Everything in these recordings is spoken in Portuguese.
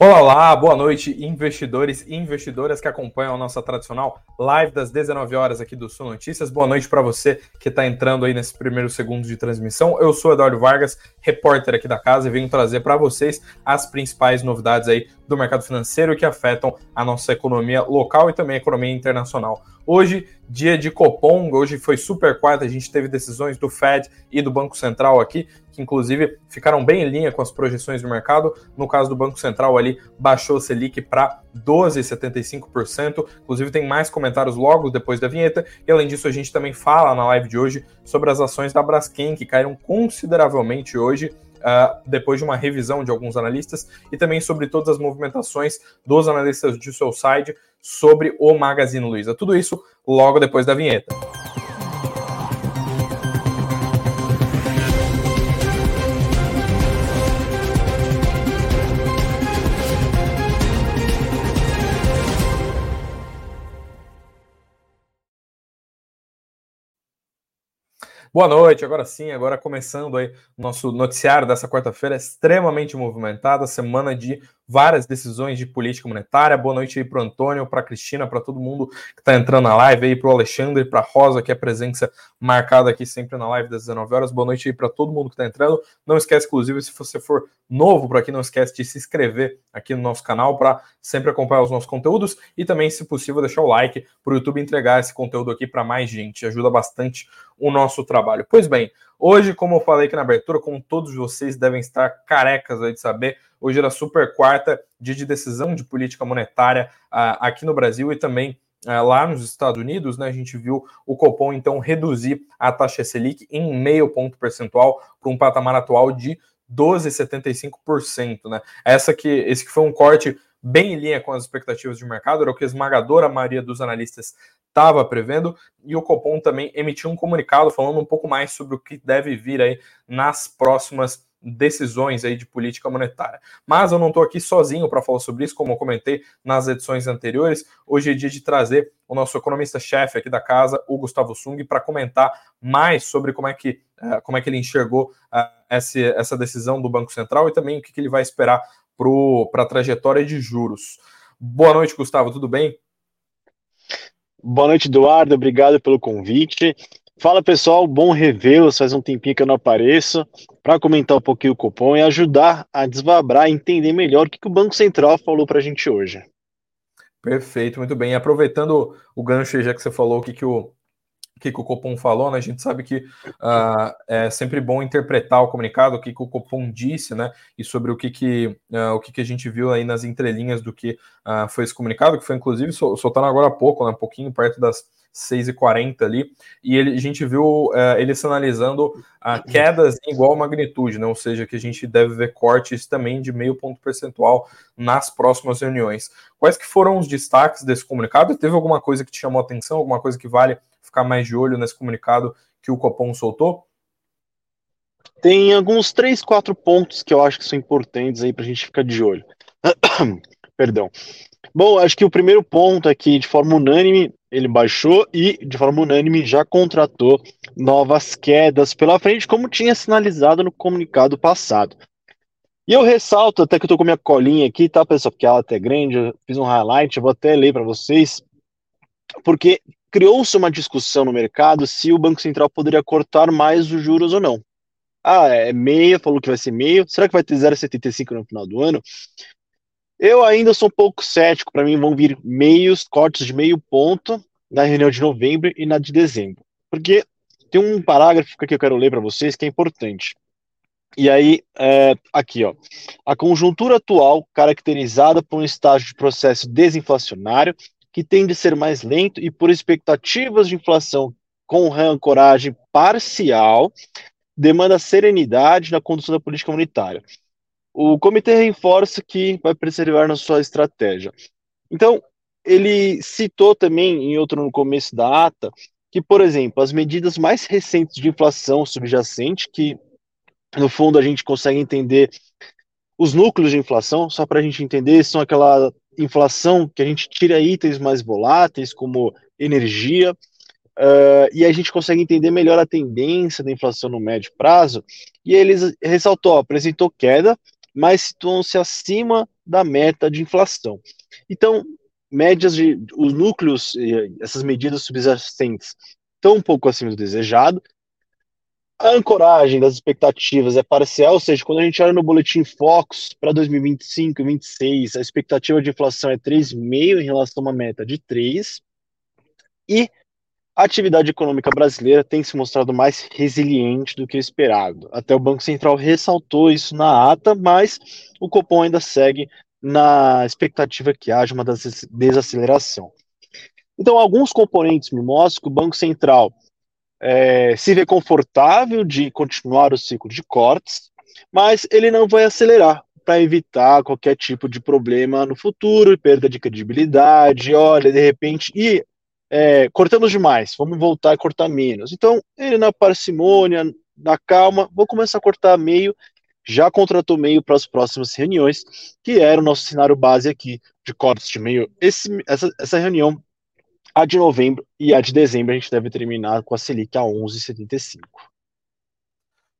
Olá, boa noite, investidores e investidoras que acompanham a nossa tradicional live das 19 horas aqui do Sul Notícias. Boa noite para você que está entrando aí nesses primeiros segundos de transmissão. Eu sou Eduardo Vargas, repórter aqui da casa, e venho trazer para vocês as principais novidades aí do mercado financeiro que afetam a nossa economia local e também a economia internacional. Hoje, dia de Copom, hoje foi super quarta, a gente teve decisões do Fed e do Banco Central aqui, que inclusive ficaram bem em linha com as projeções do mercado. No caso do Banco Central ali, baixou o Selic para 12,75%. Inclusive tem mais comentários logo depois da vinheta. E além disso, a gente também fala na live de hoje sobre as ações da Braskem, que caíram consideravelmente hoje. Uh, depois de uma revisão de alguns analistas, e também sobre todas as movimentações dos analistas de seu site sobre o Magazine Luiza. Tudo isso logo depois da vinheta. Boa noite, agora sim, agora começando aí nosso noticiário dessa quarta-feira, extremamente movimentada, semana de várias decisões de política monetária. Boa noite aí para o Antônio, para a Cristina, para todo mundo que está entrando na live aí, para o Alexandre, para a Rosa, que é presença marcada aqui sempre na live das 19 horas. Boa noite aí para todo mundo que está entrando. Não esquece, inclusive, se você for novo por aqui, não esquece de se inscrever aqui no nosso canal para sempre acompanhar os nossos conteúdos e também, se possível, deixar o like para o YouTube entregar esse conteúdo aqui para mais gente. Ajuda bastante o nosso trabalho. Pois bem, hoje, como eu falei aqui na abertura, como todos vocês devem estar carecas aí de saber, hoje era super quarta, dia de decisão de política monetária uh, aqui no Brasil e também uh, lá nos Estados Unidos, né? A gente viu o Copom então reduzir a taxa Selic em meio ponto percentual para um patamar atual de 12,75%, né? Essa que esse que foi um corte bem em linha com as expectativas de mercado, era o que a esmagadora maioria dos analistas estava prevendo, e o Copom também emitiu um comunicado falando um pouco mais sobre o que deve vir aí nas próximas decisões aí de política monetária. Mas eu não estou aqui sozinho para falar sobre isso, como eu comentei nas edições anteriores. Hoje é dia de trazer o nosso economista-chefe aqui da casa, o Gustavo Sung, para comentar mais sobre como é que, uh, como é que ele enxergou uh, essa, decisão do Banco Central e também o que ele vai esperar para a trajetória de juros. Boa noite, Gustavo, tudo bem? Boa noite, Eduardo. Obrigado pelo convite. Fala pessoal, bom revê-los. Faz um tempinho que eu não apareço para comentar um pouquinho o cupom e ajudar a desvabrar e entender melhor o que, que o Banco Central falou para a gente hoje. Perfeito, muito bem. Aproveitando o gancho, já que você falou o que, que o que, que o Copom falou, né? A gente sabe que uh, é sempre bom interpretar o comunicado, o que, que o Copom disse, né? E sobre o que, que, uh, o que, que a gente viu aí nas entrelinhas do que uh, foi esse comunicado, que foi inclusive soltando agora há pouco, né? Um pouquinho perto das 6h40 ali, e ele, a gente viu ele sinalizando quedas em igual magnitude, né? Ou seja, que a gente deve ver cortes também de meio ponto percentual nas próximas reuniões. Quais que foram os destaques desse comunicado? Teve alguma coisa que te chamou a atenção, alguma coisa que vale ficar mais de olho nesse comunicado que o Copom soltou? Tem alguns três, quatro pontos que eu acho que são importantes aí para a gente ficar de olho. Perdão. Bom, acho que o primeiro ponto é que, de forma unânime, ele baixou e, de forma unânime, já contratou novas quedas pela frente, como tinha sinalizado no comunicado passado. E eu ressalto, até que eu tô com minha colinha aqui, tá, pessoal? Porque ela é até grande, eu fiz um highlight, eu vou até ler para vocês, porque criou-se uma discussão no mercado se o Banco Central poderia cortar mais os juros ou não. Ah, é meia, falou que vai ser meio. Será que vai ter 0,75 no final do ano? Eu ainda sou um pouco cético. Para mim, vão vir meios, cortes de meio ponto na reunião de novembro e na de dezembro. Porque tem um parágrafo que eu quero ler para vocês que é importante. E aí, é, aqui, ó. A conjuntura atual, caracterizada por um estágio de processo desinflacionário, que tende a ser mais lento e por expectativas de inflação com ancoragem parcial, demanda serenidade na condução da política monetária. O comitê reforça que vai preservar na sua estratégia. Então, ele citou também, em outro no começo da ata, que, por exemplo, as medidas mais recentes de inflação subjacente, que no fundo a gente consegue entender os núcleos de inflação, só para a gente entender, são aquela inflação, que a gente tira itens mais voláteis, como energia, uh, e a gente consegue entender melhor a tendência da inflação no médio prazo. E eles ressaltou, apresentou queda, mas situam-se acima da meta de inflação. Então, médias de os núcleos, essas medidas subjacentes estão um pouco acima do desejado. A ancoragem das expectativas é parcial, ou seja, quando a gente olha no boletim Focus para 2025 e 2026, a expectativa de inflação é 3,5 em relação a uma meta de 3. E a atividade econômica brasileira tem se mostrado mais resiliente do que esperado. Até o Banco Central ressaltou isso na ata, mas o Copom ainda segue na expectativa que haja uma desaceleração. Então, alguns componentes me mostram que o Banco Central é, se vê confortável de continuar o ciclo de cortes, mas ele não vai acelerar para evitar qualquer tipo de problema no futuro, perda de credibilidade, olha, de repente, e é, cortamos demais, vamos voltar a cortar menos. Então, ele na parcimônia, na calma, vou começar a cortar meio, já contratou meio para as próximas reuniões, que era o nosso cenário base aqui de cortes de meio. Esse, essa, essa reunião a de novembro e a de dezembro a gente deve terminar com a Selic a 11,75.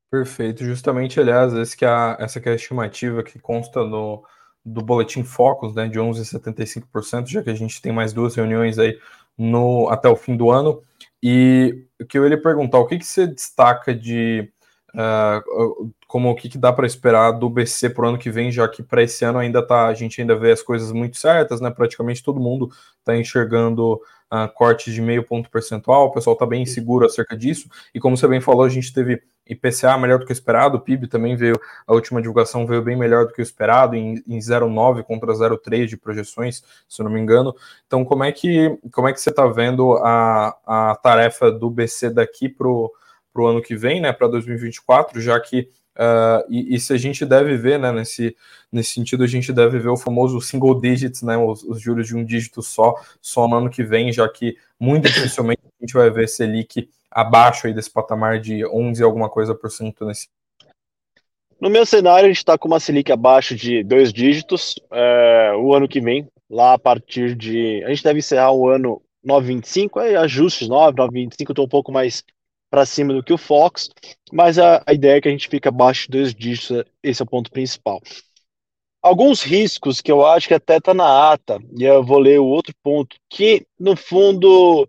Perfeito. Justamente, aliás, esse que é a, essa que é a estimativa que consta no, do Boletim Focus, né, de 11,75%, já que a gente tem mais duas reuniões aí no, até o fim do ano. E o que eu ia perguntar, o que, que você destaca de uh, como o que, que dá para esperar do BC para o ano que vem, já que para esse ano ainda tá, a gente ainda vê as coisas muito certas, né? Praticamente todo mundo está enxergando uh, cortes de meio ponto percentual, o pessoal está bem inseguro acerca disso, e como você bem falou, a gente teve IPCA melhor do que o esperado, o PIB também veio, a última divulgação veio bem melhor do que o esperado, em, em 0,9 contra 0,3 de projeções, se eu não me engano. Então, como é que, como é que você está vendo a, a tarefa do BC daqui para o ano que vem, né, para 2024, já que Uh, e, e, se a gente deve ver, né, nesse, nesse sentido, a gente deve ver o famoso single digits, né, os, os, juros de um dígito só, só no ano que vem, já que muito dificilmente a gente vai ver Selic abaixo aí desse patamar de 11 alguma coisa por cento nesse. No meu cenário, a gente está com uma Selic abaixo de dois dígitos é, o ano que vem, lá a partir de. A gente deve encerrar o ano 9,25, aí ajustes 9, 9,25, estou um pouco mais para cima do que o Fox, mas a, a, ideia é que a gente fica abaixo de dois dígitos, esse é o ponto principal. Alguns riscos que eu acho que até está na ata, e eu vou ler o outro ponto, que no fundo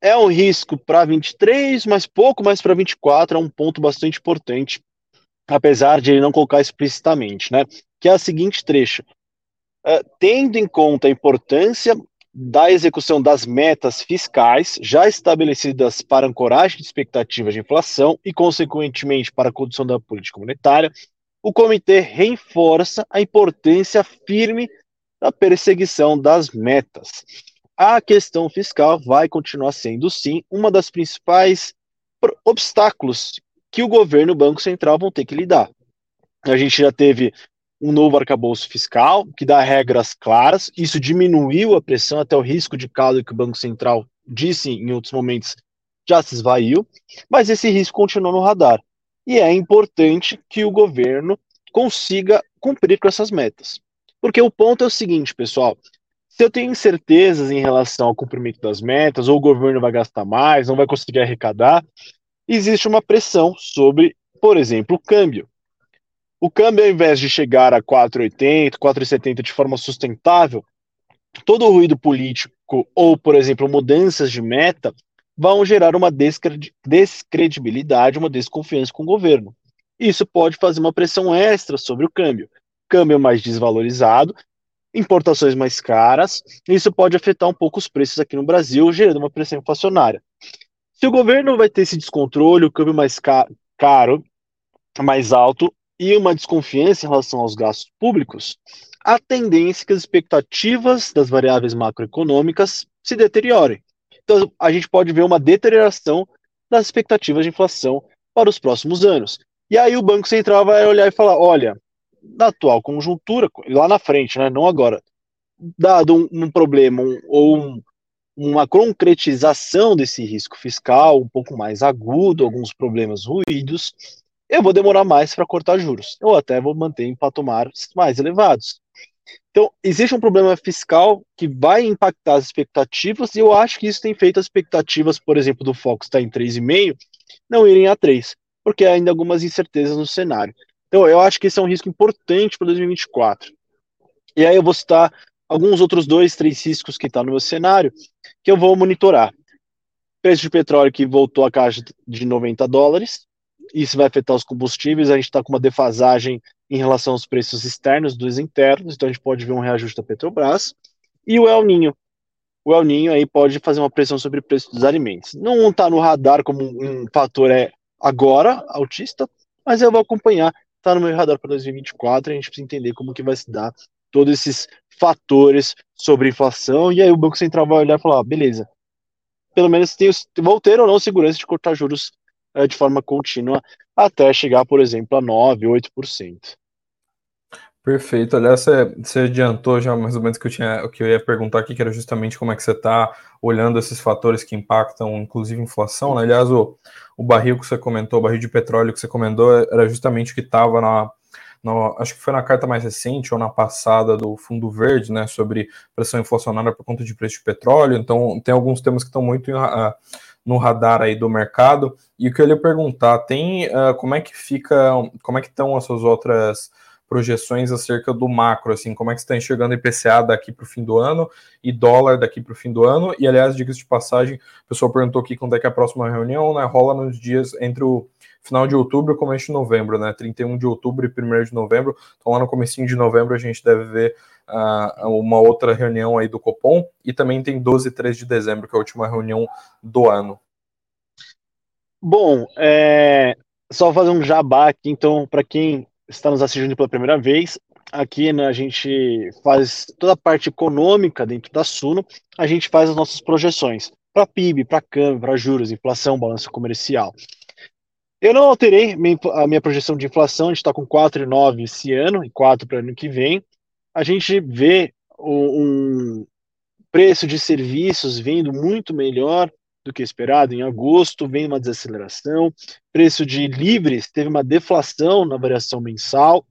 é um risco para 23, mas pouco mais para 24, é um ponto bastante importante, apesar de ele não colocar explicitamente, né? Que é a seguinte trecho. Uh, tendo em conta a importância da execução das metas fiscais já estabelecidas para ancoragem de expectativas de inflação e, consequentemente, para a condução da política monetária, o comitê reforça a importância firme da perseguição das metas. A questão fiscal vai continuar sendo, sim, uma das principais obstáculos que o governo e o Banco Central vão ter que lidar. A gente já teve um novo arcabouço fiscal que dá regras claras. Isso diminuiu a pressão, até o risco de caldo que o Banco Central disse em outros momentos já se esvaiu, mas esse risco continua no radar. E é importante que o governo consiga cumprir com essas metas. Porque o ponto é o seguinte, pessoal: se eu tenho incertezas em relação ao cumprimento das metas, ou o governo vai gastar mais, não vai conseguir arrecadar, existe uma pressão sobre, por exemplo, o câmbio. O câmbio, ao invés de chegar a 4,80, 4,70 de forma sustentável, todo o ruído político ou, por exemplo, mudanças de meta vão gerar uma descredibilidade, uma desconfiança com o governo. Isso pode fazer uma pressão extra sobre o câmbio. Câmbio mais desvalorizado, importações mais caras, isso pode afetar um pouco os preços aqui no Brasil, gerando uma pressão inflacionária. Se o governo vai ter esse descontrole, o câmbio mais caro, mais alto, e uma desconfiança em relação aos gastos públicos, a tendência é que as expectativas das variáveis macroeconômicas se deteriorem. Então, a gente pode ver uma deterioração das expectativas de inflação para os próximos anos. E aí o Banco Central vai olhar e falar: olha, na atual conjuntura, lá na frente, né, não agora, dado um, um problema um, ou um, uma concretização desse risco fiscal um pouco mais agudo, alguns problemas ruídos, eu vou demorar mais para cortar juros. Eu até vou manter em patamares mais elevados. Então, existe um problema fiscal que vai impactar as expectativas, e eu acho que isso tem feito as expectativas, por exemplo, do Fox estar tá em 3,5, não irem a 3, porque há ainda algumas incertezas no cenário. Então, eu acho que esse é um risco importante para 2024. E aí eu vou citar alguns outros dois, três riscos que estão tá no meu cenário que eu vou monitorar. Preço de petróleo que voltou a caixa de 90 dólares, isso vai afetar os combustíveis, a gente está com uma defasagem em relação aos preços externos dos internos, então a gente pode ver um reajuste da Petrobras. E o El Ninho. O El Ninho aí pode fazer uma pressão sobre o preço dos alimentos. Não está no radar como um fator é agora, autista, mas eu vou acompanhar, está no meu radar para 2024, a gente precisa entender como que vai se dar todos esses fatores sobre inflação, e aí o Banco Central vai olhar e falar, ah, beleza, pelo menos tem, vou ter ou não segurança de cortar juros é, de forma contínua até chegar, por exemplo, a 9, 8%. Perfeito. Aliás, você, você adiantou já mais ou menos o que eu tinha, o que eu ia perguntar aqui, que era justamente como é que você está olhando esses fatores que impactam, inclusive inflação. Né? Aliás, o, o barril que você comentou, o barril de petróleo que você comentou, era justamente o que estava na, acho que foi na carta mais recente ou na passada do Fundo Verde, né, sobre pressão inflacionária por conta de preço de petróleo. Então, tem alguns temas que estão muito uh, no radar aí do mercado. E o que eu ia perguntar, tem uh, como é que fica, como é que estão as suas outras projeções acerca do macro, assim, como é que está enxergando IPCA daqui para o fim do ano e dólar daqui para o fim do ano. E, aliás, dicas de passagem, o pessoal perguntou aqui quando é que é a próxima reunião, né? Rola nos dias entre o final de outubro começo de novembro, né? 31 de outubro e 1 de novembro. Então, lá no comecinho de novembro, a gente deve ver uh, uma outra reunião aí do Copom. E também tem 12 e 3 de dezembro, que é a última reunião do ano. Bom, é... só fazer um jabá aqui, então, para quem está nos assistindo pela primeira vez, aqui né, a gente faz toda a parte econômica dentro da Suno, a gente faz as nossas projeções para PIB, para câmbio, para juros, inflação, balanço comercial. Eu não alterei a minha projeção de inflação, a gente está com 4,9 esse ano e 4 para o ano que vem. A gente vê um preço de serviços vindo muito melhor do que esperado em agosto, vem uma desaceleração. Preço de livres teve uma deflação na variação mensal,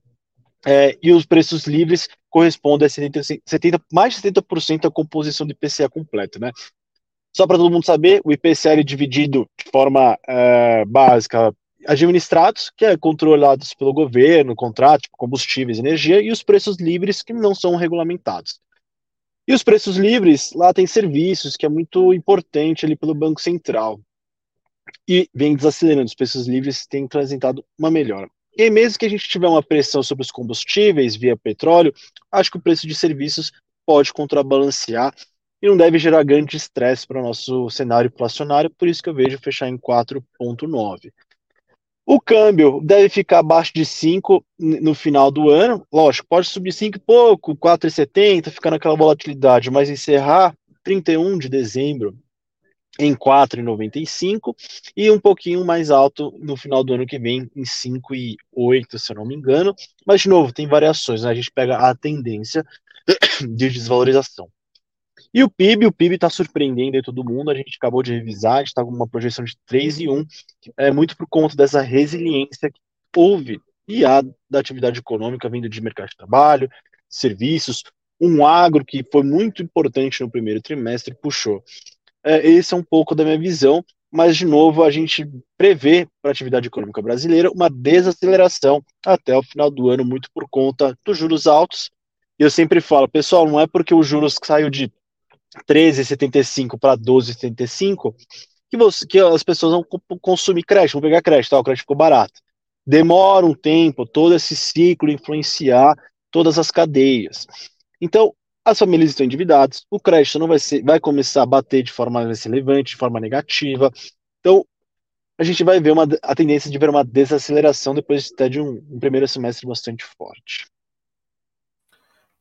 é, e os preços livres correspondem a 70, 70 mais de 70% da composição do IPCA completo, né? Só para todo mundo saber, o IPCA é dividido de forma é, básica administrados, que é controlados pelo governo, contrato, tipo combustíveis, energia, e os preços livres, que não são regulamentados. E os preços livres, lá tem serviços, que é muito importante ali pelo Banco Central. E vem desacelerando, os preços livres têm apresentado uma melhora. E aí, mesmo que a gente tiver uma pressão sobre os combustíveis via petróleo, acho que o preço de serviços pode contrabalancear e não deve gerar grande estresse para o nosso cenário inflacionário, por isso que eu vejo fechar em 4,9. O câmbio deve ficar abaixo de 5 no final do ano. Lógico, pode subir 5 e pouco, 4,70, ficar naquela volatilidade, mas encerrar 31 de dezembro em 4,95 e um pouquinho mais alto no final do ano que vem em 5,8, se eu não me engano. Mas, de novo, tem variações, né? a gente pega a tendência de desvalorização. E o PIB, o PIB está surpreendendo aí todo mundo, a gente acabou de revisar, a gente está com uma projeção de 3 e 1, é muito por conta dessa resiliência que houve e há da atividade econômica vindo de mercado de trabalho, serviços, um agro que foi muito importante no primeiro trimestre, puxou. É, esse é um pouco da minha visão, mas de novo a gente prevê para a atividade econômica brasileira uma desaceleração até o final do ano, muito por conta dos juros altos. Eu sempre falo, pessoal, não é porque o juros saiu de 13,75 para 12,75 que, que as pessoas vão consumir crédito, vão pegar crédito, tá? o crédito ficou barato. Demora um tempo, todo esse ciclo influenciar todas as cadeias. Então, as famílias estão endividadas, o crédito não vai ser, vai começar a bater de forma mais relevante, de forma negativa. Então, a gente vai ver uma, a tendência de ver uma desaceleração depois até de um, um primeiro semestre bastante forte.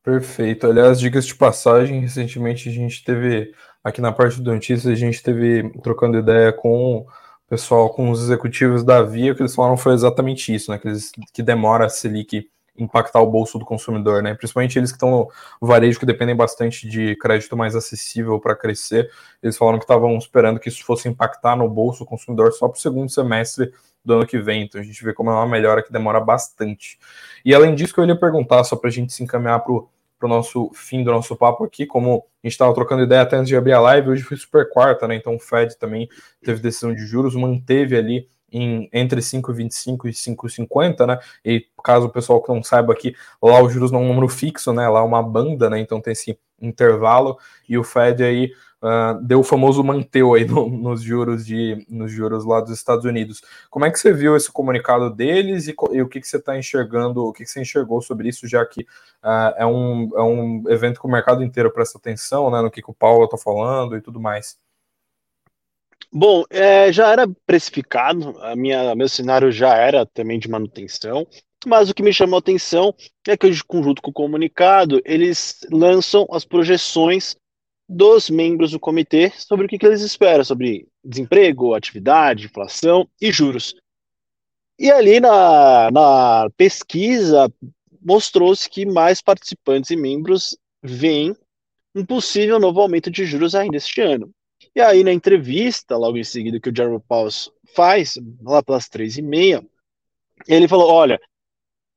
Perfeito. Aliás, dicas de passagem, recentemente a gente teve, aqui na parte do notícias, a gente teve trocando ideia com o pessoal, com os executivos da Via, que eles falaram foi exatamente isso, né? Que, eles, que demora a Selic impactar o bolso do consumidor, né? Principalmente eles que estão no varejo, que dependem bastante de crédito mais acessível para crescer. Eles falaram que estavam esperando que isso fosse impactar no bolso do consumidor só para o segundo semestre do ano que vem. Então a gente vê como é uma melhora que demora bastante. E além disso, que eu ia perguntar, só para a gente se encaminhar para o nosso fim do nosso papo aqui, como a gente estava trocando ideia até antes de abrir a live, hoje foi super quarta, né? Então o Fed também teve decisão de juros, manteve ali em, entre 5,25 e 5,50, né? E caso o pessoal que não saiba aqui, lá os juros não é um número fixo, né? Lá é uma banda, né? Então tem esse intervalo e o Fed aí uh, deu o famoso manteu aí no, nos juros de nos juros lá dos Estados Unidos. Como é que você viu esse comunicado deles e, e o que, que você está enxergando, o que, que você enxergou sobre isso, já que uh, é, um, é um evento que o mercado inteiro presta atenção, né, no que, que o Paulo está falando e tudo mais. Bom, é, já era precificado, a minha, meu cenário já era também de manutenção, mas o que me chamou a atenção é que, conjunto com o comunicado, eles lançam as projeções dos membros do comitê sobre o que, que eles esperam sobre desemprego, atividade, inflação e juros. E ali na, na pesquisa mostrou-se que mais participantes e membros veem um possível novo aumento de juros ainda este ano. E aí, na entrevista, logo em seguida, que o Jeremy Powell faz, lá pelas três e meia, ele falou: olha,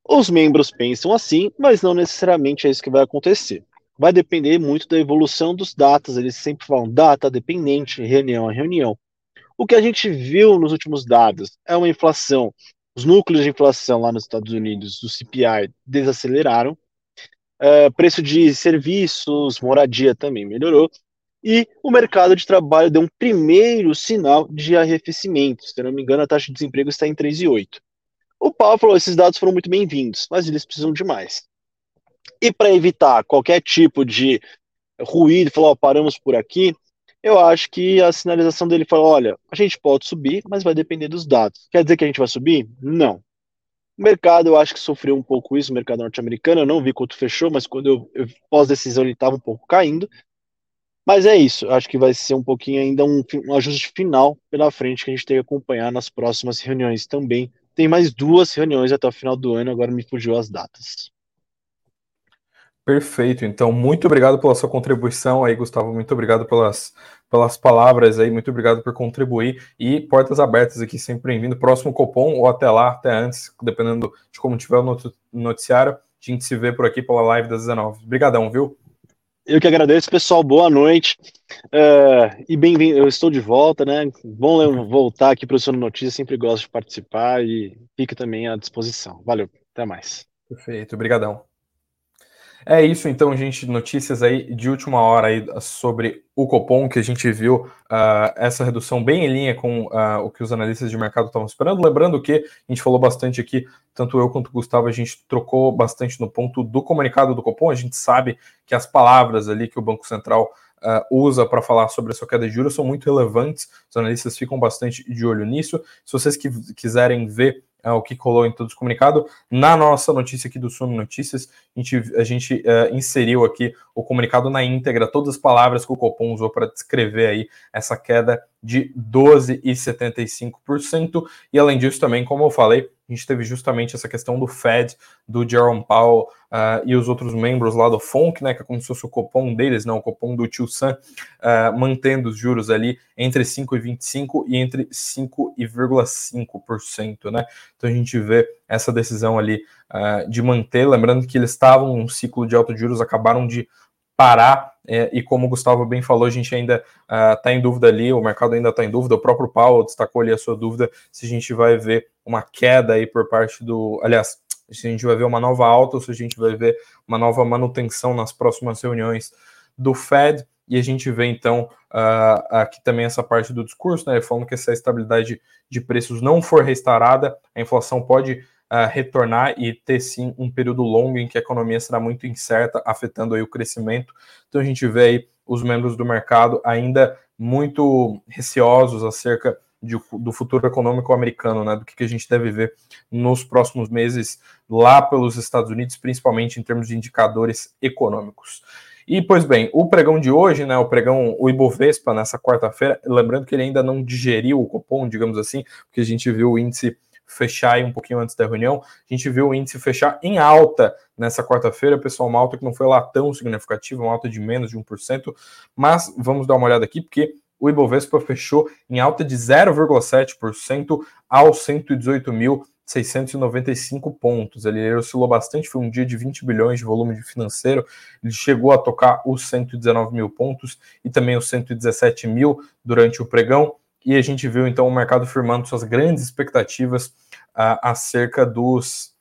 os membros pensam assim, mas não necessariamente é isso que vai acontecer vai depender muito da evolução dos datas. Eles sempre falam data dependente, reunião a reunião. O que a gente viu nos últimos dados é uma inflação. Os núcleos de inflação lá nos Estados Unidos, do CPI, desaceleraram. Uh, preço de serviços, moradia também melhorou. E o mercado de trabalho deu um primeiro sinal de arrefecimento. Se não me engano, a taxa de desemprego está em 3,8. O Paulo falou: esses dados foram muito bem-vindos, mas eles precisam de mais. E para evitar qualquer tipo de ruído, falou, oh, paramos por aqui, eu acho que a sinalização dele foi, olha, a gente pode subir, mas vai depender dos dados. Quer dizer que a gente vai subir? Não. O mercado, eu acho que sofreu um pouco isso, o mercado norte-americano, eu não vi quanto fechou, mas quando eu, eu pós-decisão ele estava um pouco caindo. Mas é isso, acho que vai ser um pouquinho ainda um, um ajuste final pela frente que a gente tem que acompanhar nas próximas reuniões também. Tem mais duas reuniões até o final do ano, agora me fugiu as datas. Perfeito. Então, muito obrigado pela sua contribuição aí, Gustavo. Muito obrigado pelas, pelas palavras aí. Muito obrigado por contribuir. E portas abertas aqui, sempre bem-vindo. Próximo Copom ou até lá, até antes, dependendo de como tiver o noticiário. A gente se vê por aqui pela live das 19. Obrigadão, viu? Eu que agradeço, pessoal. Boa noite. Uh, e bem-vindo. Eu estou de volta, né? Bom voltar aqui para o Sono Notícias. Sempre gosto de participar e fica também à disposição. Valeu. Até mais. Perfeito. Obrigadão. É isso, então, gente. Notícias aí de última hora aí sobre o Copom, que a gente viu uh, essa redução bem em linha com uh, o que os analistas de mercado estavam esperando. Lembrando que a gente falou bastante aqui, tanto eu quanto o Gustavo, a gente trocou bastante no ponto do comunicado do Copom. A gente sabe que as palavras ali que o Banco Central uh, usa para falar sobre a sua queda de juros são muito relevantes, os analistas ficam bastante de olho nisso. Se vocês quiserem ver uh, o que colou em todos os comunicados, na nossa notícia aqui do Suno Notícias, a gente, a gente uh, inseriu aqui o comunicado na íntegra, todas as palavras que o Copom usou para descrever aí essa queda de 12,75%. E além disso, também, como eu falei, a gente teve justamente essa questão do Fed, do Jerome Powell uh, e os outros membros lá do FONC, né, que é como se fosse o copom deles, não, o copom do Tio Sam, uh, mantendo os juros ali entre 5,25% e entre 5,5%, né? Então a gente vê essa decisão ali uh, de manter, lembrando que eles estavam num ciclo de altos juros, acabaram de parar, é, e como o Gustavo bem falou, a gente ainda está uh, em dúvida ali, o mercado ainda está em dúvida, o próprio Paulo destacou ali a sua dúvida se a gente vai ver uma queda aí por parte do. Aliás, se a gente vai ver uma nova alta ou se a gente vai ver uma nova manutenção nas próximas reuniões do Fed. E a gente vê então uh, aqui também essa parte do discurso, né? Falando que se a estabilidade de preços não for restaurada, a inflação pode uh, retornar e ter sim um período longo em que a economia será muito incerta, afetando aí o crescimento. Então a gente vê aí os membros do mercado ainda muito receosos acerca de, do futuro econômico americano, né, do que, que a gente deve ver nos próximos meses lá pelos Estados Unidos, principalmente em termos de indicadores econômicos. E, pois bem, o pregão de hoje, né, o pregão, o Ibovespa, nessa quarta-feira, lembrando que ele ainda não digeriu o Copom, digamos assim, porque a gente viu o índice fechar aí um pouquinho antes da reunião, a gente viu o índice fechar em alta nessa quarta-feira, pessoal, uma alta que não foi lá tão significativa, uma alta de menos de 1%, mas vamos dar uma olhada aqui, porque o Ibovespa fechou em alta de 0,7% aos 118.695 pontos. Ele oscilou bastante, foi um dia de 20 bilhões de volume financeiro. Ele chegou a tocar os 119 mil pontos e também os 117 mil durante o pregão. E a gente viu então o mercado firmando suas grandes expectativas uh, acerca dos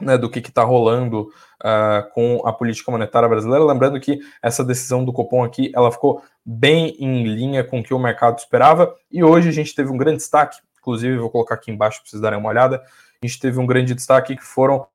né, do que está rolando uh, com a política monetária brasileira. Lembrando que essa decisão do Copom aqui ela ficou bem em linha com o que o mercado esperava. E hoje a gente teve um grande destaque, inclusive vou colocar aqui embaixo para vocês darem uma olhada. A gente teve um grande destaque que foram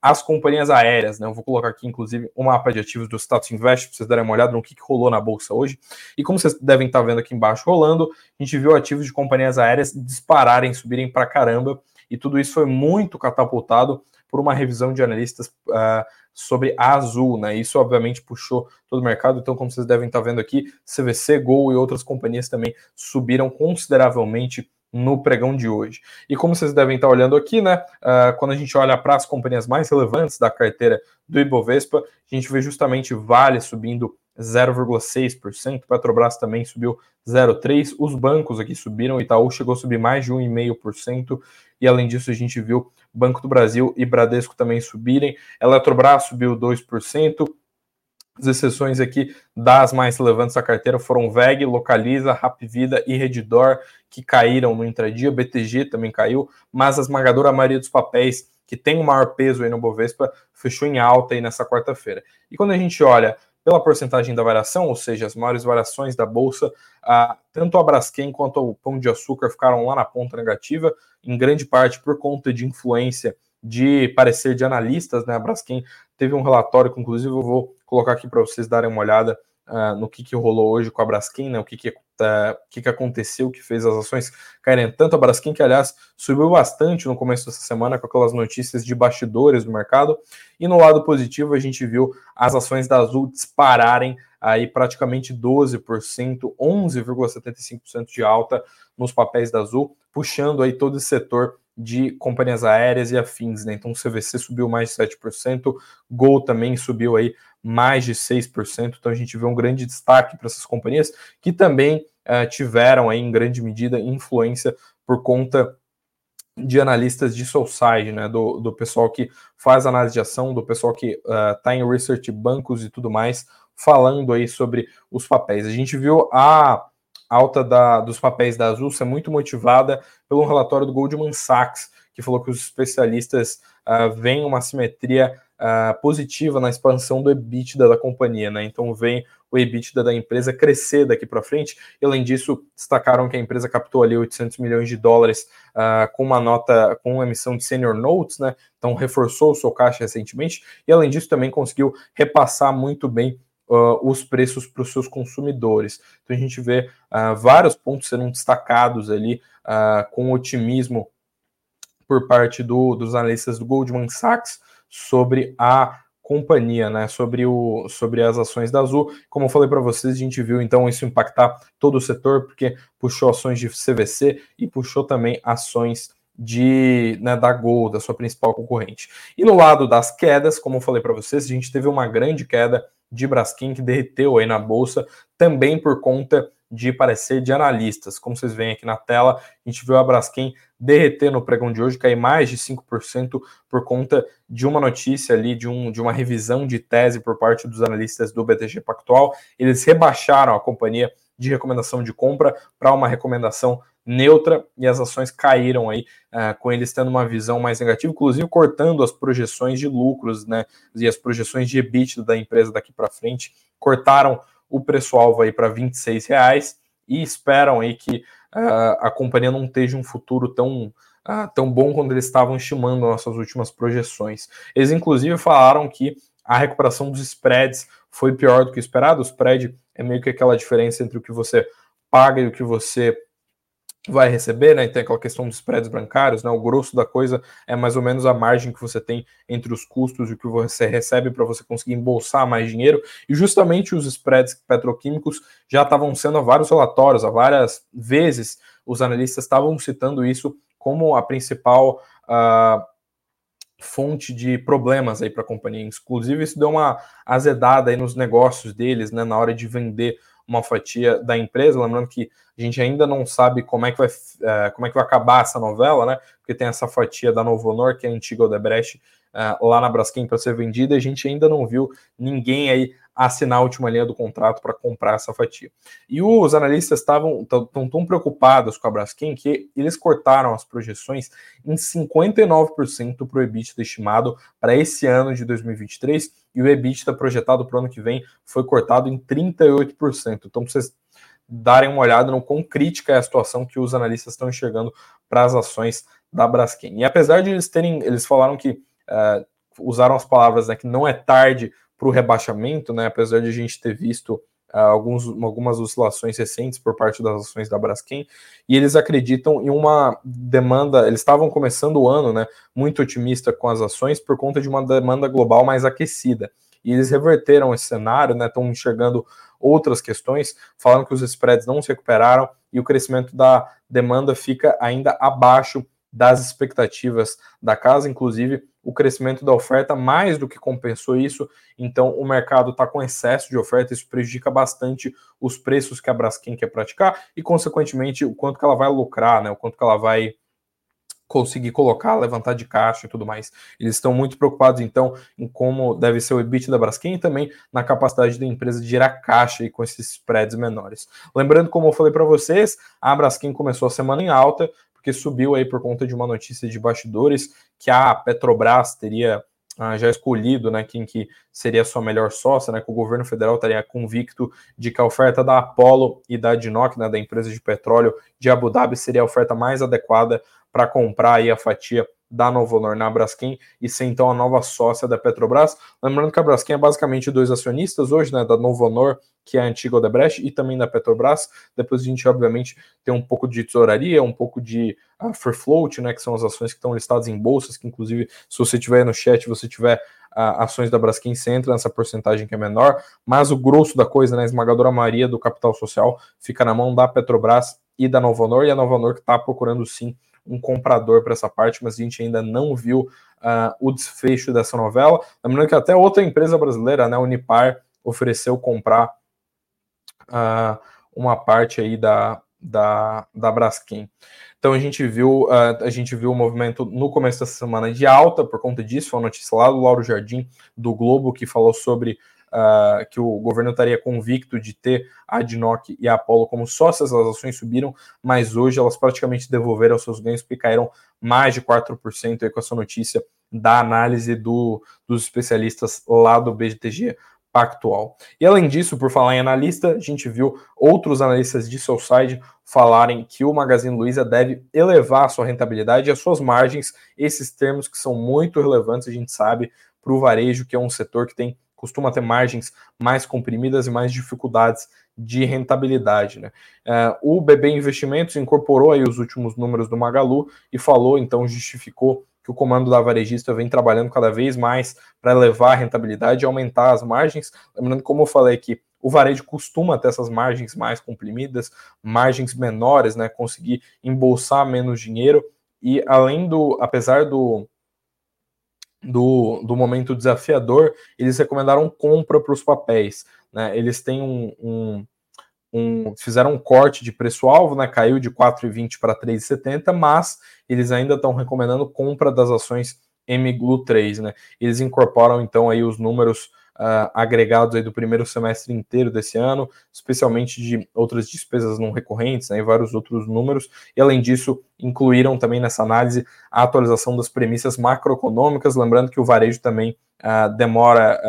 as companhias aéreas, né? Eu vou colocar aqui, inclusive, um mapa de ativos do Status Invest para vocês darem uma olhada no que, que, rolou na bolsa hoje. E como vocês devem estar vendo aqui embaixo rolando, a gente viu ativos de companhias aéreas dispararem, subirem para caramba, e tudo isso foi muito catapultado por uma revisão de analistas uh, sobre a Azul, né? Isso obviamente puxou todo o mercado. Então, como vocês devem estar vendo aqui, CVC, Gol e outras companhias também subiram consideravelmente no pregão de hoje. E como vocês devem estar olhando aqui, né? Uh, quando a gente olha para as companhias mais relevantes da carteira do Ibovespa, a gente vê justamente Vale subindo 0,6%, Petrobras também subiu 0,3%, os bancos aqui subiram, Itaú chegou a subir mais de 1,5%, e além disso a gente viu Banco do Brasil e Bradesco também subirem, Eletrobras subiu 2%, as exceções aqui das mais relevantes da carteira foram VEG, Localiza, Rapvida e Redditor, que caíram no intradia, BTG também caiu, mas a esmagadora maioria dos papéis que tem o maior peso aí no Bovespa fechou em alta aí nessa quarta-feira. E quando a gente olha pela porcentagem da variação, ou seja, as maiores variações da bolsa, ah, tanto a Braskem quanto o Pão de Açúcar ficaram lá na ponta negativa, em grande parte por conta de influência de parecer de analistas, né? A Braskem teve um relatório que, inclusive, eu vou colocar aqui para vocês darem uma olhada uh, no que, que rolou hoje com a Braskem, né? O que, que, uh, que, que aconteceu, que fez as ações caírem tanto. A Braskem, que aliás subiu bastante no começo dessa semana com aquelas notícias de bastidores do mercado. E no lado positivo, a gente viu as ações da Azul dispararem aí praticamente 12%, 11,75% de alta nos papéis da Azul, puxando aí todo esse setor de companhias aéreas e afins, né? Então o CVC subiu mais de 7%, Gol também subiu aí mais de 6%, então a gente vê um grande destaque para essas companhias que também uh, tiveram aí em grande medida influência por conta de analistas de Soulside, né, do, do pessoal que faz análise de ação, do pessoal que está uh, em research bancos e tudo mais, falando aí sobre os papéis. A gente viu a alta da, dos papéis da Azul ser muito motivada pelo relatório do Goldman Sachs, que falou que os especialistas uh, veem uma simetria uh, positiva na expansão do EBITDA da companhia, né? Então vem o EBITDA da empresa crescer daqui para frente. E além disso, destacaram que a empresa captou ali 800 milhões de dólares uh, com uma nota, com uma emissão de senior notes, né? Então reforçou o seu caixa recentemente. E além disso, também conseguiu repassar muito bem Uh, os preços para os seus consumidores. Então a gente vê uh, vários pontos sendo destacados ali uh, com otimismo por parte do, dos analistas do Goldman Sachs sobre a companhia, né? Sobre, o, sobre as ações da Azul. Como eu falei para vocês, a gente viu então isso impactar todo o setor, porque puxou ações de CVC e puxou também ações de né, da Gol, da sua principal concorrente. E no lado das quedas, como eu falei para vocês, a gente teve uma grande queda de Braskem que derreteu aí na bolsa, também por conta de parecer de analistas. Como vocês veem aqui na tela, a gente viu a Braskem derreter no pregão de hoje, cair mais de 5% por conta de uma notícia ali, de, um, de uma revisão de tese por parte dos analistas do BTG Pactual. Eles rebaixaram a companhia de recomendação de compra para uma recomendação neutra e as ações caíram aí, uh, com eles tendo uma visão mais negativa, inclusive cortando as projeções de lucros, né, e as projeções de EBITDA da empresa daqui para frente, cortaram o preço-alvo aí para 26 reais e esperam aí que uh, a companhia não esteja um futuro tão uh, tão bom quando eles estavam estimando nossas últimas projeções. Eles inclusive falaram que a recuperação dos spreads foi pior do que esperado. O spread é meio que aquela diferença entre o que você paga e o que você vai receber, né? Tem aquela questão dos spreads bancários, né? O grosso da coisa é mais ou menos a margem que você tem entre os custos e o que você recebe para você conseguir embolsar mais dinheiro. E justamente os spreads petroquímicos já estavam sendo há vários relatórios, há várias vezes os analistas estavam citando isso como a principal uh, fonte de problemas aí para a companhia. Inclusive, isso deu uma azedada aí nos negócios deles, né? Na hora de vender uma fatia da empresa. Lembrando que a gente ainda não sabe como é que vai, é, como é que vai acabar essa novela, né? Porque tem essa fatia da Novo Honor, que é a antiga Odebrecht, é, lá na Braskem para ser vendida. A gente ainda não viu ninguém aí assinar a última linha do contrato para comprar essa fatia. E os analistas estavam tão, tão preocupados com a Braskem que eles cortaram as projeções em 59% para o EBITDA estimado para esse ano de 2023 e o EBITDA projetado para o ano que vem foi cortado em 38%. Então, para vocês darem uma olhada no quão crítica é a situação que os analistas estão enxergando para as ações da Braskem. E apesar de eles terem, eles falaram que uh, usaram as palavras né, que não é tarde para o rebaixamento, né? Apesar de a gente ter visto uh, alguns, algumas oscilações recentes por parte das ações da Braskem, e eles acreditam em uma demanda. Eles estavam começando o ano, né? Muito otimista com as ações por conta de uma demanda global mais aquecida. E eles reverteram esse cenário, né? Estão enxergando outras questões, falando que os spreads não se recuperaram e o crescimento da demanda fica ainda abaixo das expectativas da casa, inclusive o crescimento da oferta mais do que compensou isso, então o mercado está com excesso de oferta, isso prejudica bastante os preços que a Braskem quer praticar e, consequentemente, o quanto que ela vai lucrar, né, o quanto que ela vai conseguir colocar, levantar de caixa e tudo mais. Eles estão muito preocupados, então, em como deve ser o EBIT da Braskem e também na capacidade da empresa de gerar caixa e com esses spreads menores. Lembrando, como eu falei para vocês, a Braskem começou a semana em alta, porque subiu aí por conta de uma notícia de bastidores que a Petrobras teria ah, já escolhido né, quem que seria sua melhor sócia, né, que o governo federal estaria convicto de que a oferta da Apollo e da DNOC, né, da empresa de petróleo de Abu Dhabi, seria a oferta mais adequada para comprar aí a fatia da Novonor na Braskem e ser então a nova sócia da Petrobras. Lembrando que a Braskem é basicamente dois acionistas hoje, né, da Novonor, que é a antiga Odebrecht, e também da Petrobras. Depois a gente, obviamente, tem um pouco de tesouraria, um pouco de uh, free float, né, que são as ações que estão listadas em bolsas, que inclusive, se você tiver no chat, você tiver uh, ações da Braskem, você entra nessa porcentagem que é menor, mas o grosso da coisa, né, a esmagadora maioria do capital social fica na mão da Petrobras e da Novonor, e a Novonor que está procurando sim um comprador para essa parte, mas a gente ainda não viu uh, o desfecho dessa novela. Lembrando que até outra empresa brasileira, né, Unipar, ofereceu comprar uh, uma parte aí da, da, da Braskem. Então a gente viu uh, a gente viu o movimento no começo dessa semana de alta por conta disso, foi uma notícia lá do Lauro Jardim do Globo que falou sobre uh, que o governo estaria convicto de ter a Adnoc e a Apollo como sócias, as ações subiram, mas hoje elas praticamente devolveram seus ganhos, porque caíram mais de 4% aí com essa notícia da análise do, dos especialistas lá do BGTG Pactual. E além disso, por falar em analista, a gente viu outros analistas de side falarem que o Magazine Luiza deve elevar a sua rentabilidade e as suas margens, esses termos que são muito relevantes, a gente sabe, para o varejo, que é um setor que tem costuma ter margens mais comprimidas e mais dificuldades de rentabilidade. Né? Uh, o BB Investimentos incorporou aí os últimos números do Magalu e falou, então justificou que o comando da varejista vem trabalhando cada vez mais para elevar a rentabilidade e aumentar as margens. Lembrando, como eu falei aqui, o varejo costuma ter essas margens mais comprimidas, margens menores, né? Conseguir embolsar menos dinheiro. E além do, apesar do, do, do momento desafiador, eles recomendaram compra para os papéis. Né? Eles têm um, um, um, fizeram um corte de preço-alvo, né? caiu de 4,20 para 3,70, mas eles ainda estão recomendando compra das ações MGLU3. Né? Eles incorporam então aí os números uh, agregados aí do primeiro semestre inteiro desse ano, especialmente de outras despesas não recorrentes né, e vários outros números. E além disso, incluíram também nessa análise a atualização das premissas macroeconômicas, lembrando que o varejo também uh, demora,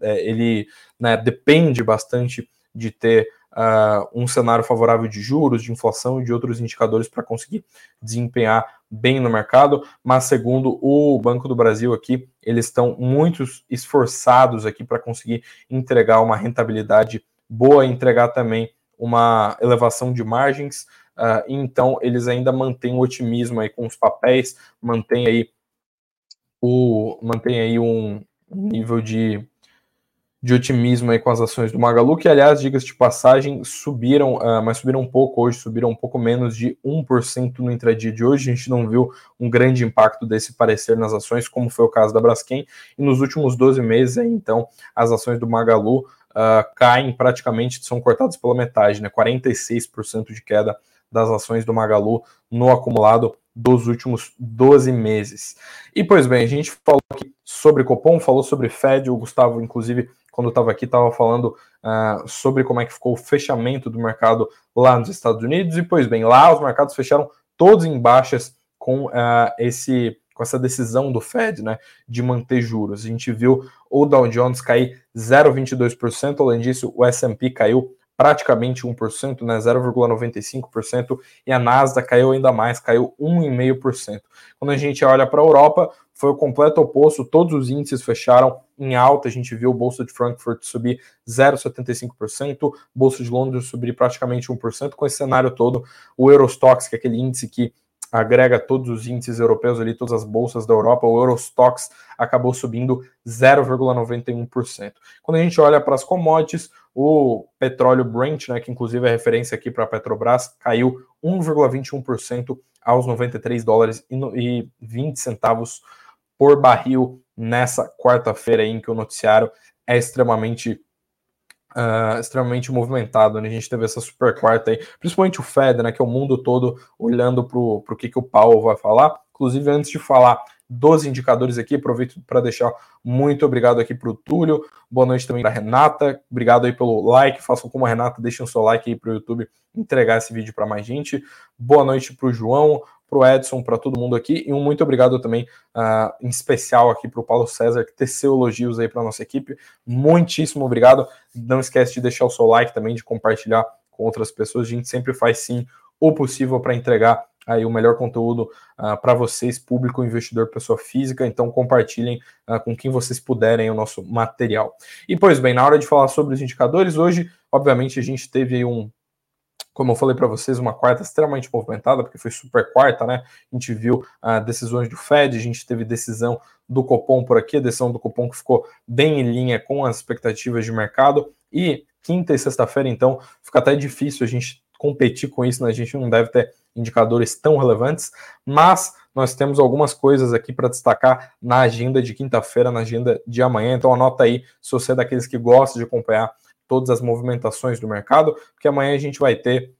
uh, ele né, depende bastante de ter uh, um cenário favorável de juros, de inflação e de outros indicadores para conseguir desempenhar bem no mercado, mas segundo o Banco do Brasil aqui, eles estão muito esforçados aqui para conseguir entregar uma rentabilidade boa, entregar também uma elevação de margens, uh, então eles ainda mantêm o otimismo aí com os papéis, mantém aí o mantém aí um nível de de otimismo aí com as ações do Magalu, que aliás, diga-se de passagem, subiram, uh, mas subiram um pouco hoje, subiram um pouco menos de 1% no intradia de hoje. A gente não viu um grande impacto desse parecer nas ações, como foi o caso da Braskem. E nos últimos 12 meses, aí, então, as ações do Magalu uh, caem praticamente, são cortadas pela metade, né? 46% de queda das ações do Magalu no acumulado dos últimos 12 meses. E pois bem, a gente falou aqui sobre Copom, falou sobre Fed, o Gustavo, inclusive, quando estava aqui, estava falando uh, sobre como é que ficou o fechamento do mercado lá nos Estados Unidos, e pois bem, lá os mercados fecharam todos em baixas com uh, esse com essa decisão do Fed, né, de manter juros. A gente viu o Dow Jones cair 0,22%, além disso, o S&P caiu praticamente 1%, né, 0,95%, e a Nasdaq caiu ainda mais, caiu 1,5%. Quando a gente olha para a Europa, foi o completo oposto, todos os índices fecharam em alta, a gente viu o Bolsa de Frankfurt subir 0,75%, Bolsa de Londres subir praticamente 1%, com esse cenário todo, o Eurostox, que é aquele índice que agrega todos os índices europeus ali, todas as bolsas da Europa, o Eurostox acabou subindo 0,91%. Quando a gente olha para as commodities, o petróleo Brent, né, que inclusive é referência aqui para a Petrobras, caiu 1,21% aos 93 dólares e 20 centavos por barril nessa quarta-feira em que o noticiário é extremamente uh, extremamente movimentado, né? A gente teve essa super quarta aí, principalmente o Fed, né? Que é o mundo todo olhando para o que, que o Powell vai falar. Inclusive, antes de falar dos indicadores aqui, aproveito para deixar muito obrigado aqui para o Túlio, boa noite também para Renata, obrigado aí pelo like, façam como a Renata, deixem o seu like aí para o YouTube entregar esse vídeo para mais gente, boa noite para o João, para o Edson, para todo mundo aqui, e um muito obrigado também, uh, em especial aqui para o Paulo César, que teceu elogios aí para nossa equipe. Muitíssimo obrigado. Não esquece de deixar o seu like também, de compartilhar com outras pessoas. A gente sempre faz sim o possível para entregar aí o melhor conteúdo uh, ah, para vocês, público, investidor, pessoa física. Então compartilhem uh, com quem vocês puderem o nosso material. E pois bem, na hora de falar sobre os indicadores, hoje, obviamente, a gente teve um como eu falei para vocês, uma quarta extremamente movimentada, porque foi super quarta, né? A gente viu uh, decisões do Fed, a gente teve decisão do Copom por aqui, a decisão do Copom que ficou bem em linha com as expectativas de mercado. E quinta e sexta-feira, então, fica até difícil a gente competir com isso, né? A gente não deve ter indicadores tão relevantes, mas nós temos algumas coisas aqui para destacar na agenda de quinta-feira, na agenda de amanhã. Então anota aí, se você é daqueles que gosta de acompanhar todas as movimentações do mercado, porque amanhã a gente vai ter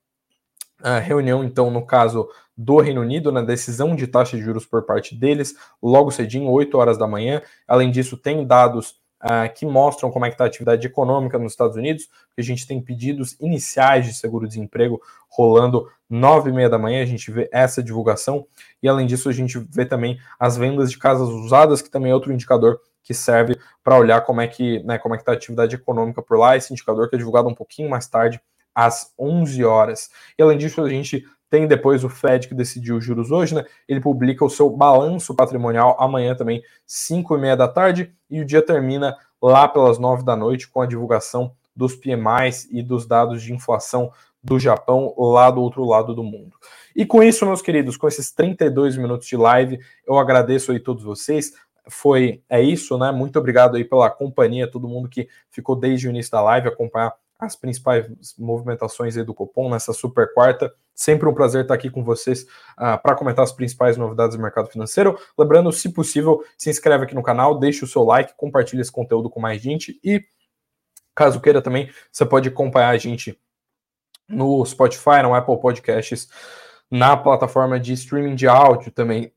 a reunião, então, no caso do Reino Unido, na decisão de taxa de juros por parte deles, logo cedinho, 8 horas da manhã. Além disso, tem dados uh, que mostram como é que está a atividade econômica nos Estados Unidos, que a gente tem pedidos iniciais de seguro-desemprego rolando 9 e meia da manhã, a gente vê essa divulgação, e além disso, a gente vê também as vendas de casas usadas, que também é outro indicador que serve para olhar como é que né, como é que está a atividade econômica por lá. Esse indicador que é divulgado um pouquinho mais tarde, às 11 horas. E além disso, a gente tem depois o Fed que decidiu os juros hoje, né? Ele publica o seu balanço patrimonial amanhã também, 5 e meia da tarde, e o dia termina lá pelas 9 da noite com a divulgação dos PMIs e dos dados de inflação do Japão lá do outro lado do mundo. E com isso, meus queridos, com esses 32 minutos de live, eu agradeço aí todos vocês foi é isso, né? Muito obrigado aí pela companhia, todo mundo que ficou desde o início da live acompanhar as principais movimentações aí do Copom nessa super quarta. Sempre um prazer estar aqui com vocês uh, para comentar as principais novidades do mercado financeiro. Lembrando, se possível, se inscreve aqui no canal, deixe o seu like, compartilhe esse conteúdo com mais gente e, caso queira também, você pode acompanhar a gente no Spotify, no Apple Podcasts, na plataforma de streaming de áudio também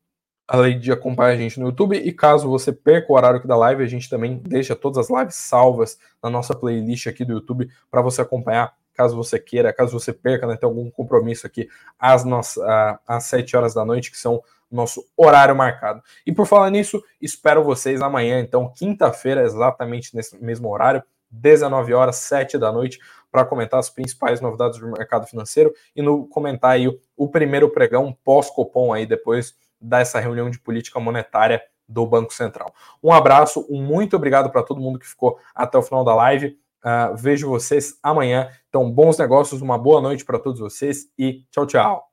além de acompanhar a gente no YouTube. E caso você perca o horário aqui da live, a gente também deixa todas as lives salvas na nossa playlist aqui do YouTube para você acompanhar. Caso você queira, caso você perca, né, tem algum compromisso aqui às, nossas, às 7 horas da noite, que são nosso horário marcado. E por falar nisso, espero vocês amanhã, então, quinta-feira, exatamente nesse mesmo horário, 19 horas, 7 da noite, para comentar as principais novidades do mercado financeiro e no comentar aí o, o primeiro pregão pós-Copom aí depois dessa reunião de política monetária do Banco Central. Um abraço, um muito obrigado para todo mundo que ficou até o final da live. Uh, vejo vocês amanhã. Então, bons negócios, uma boa noite para todos vocês e tchau, tchau.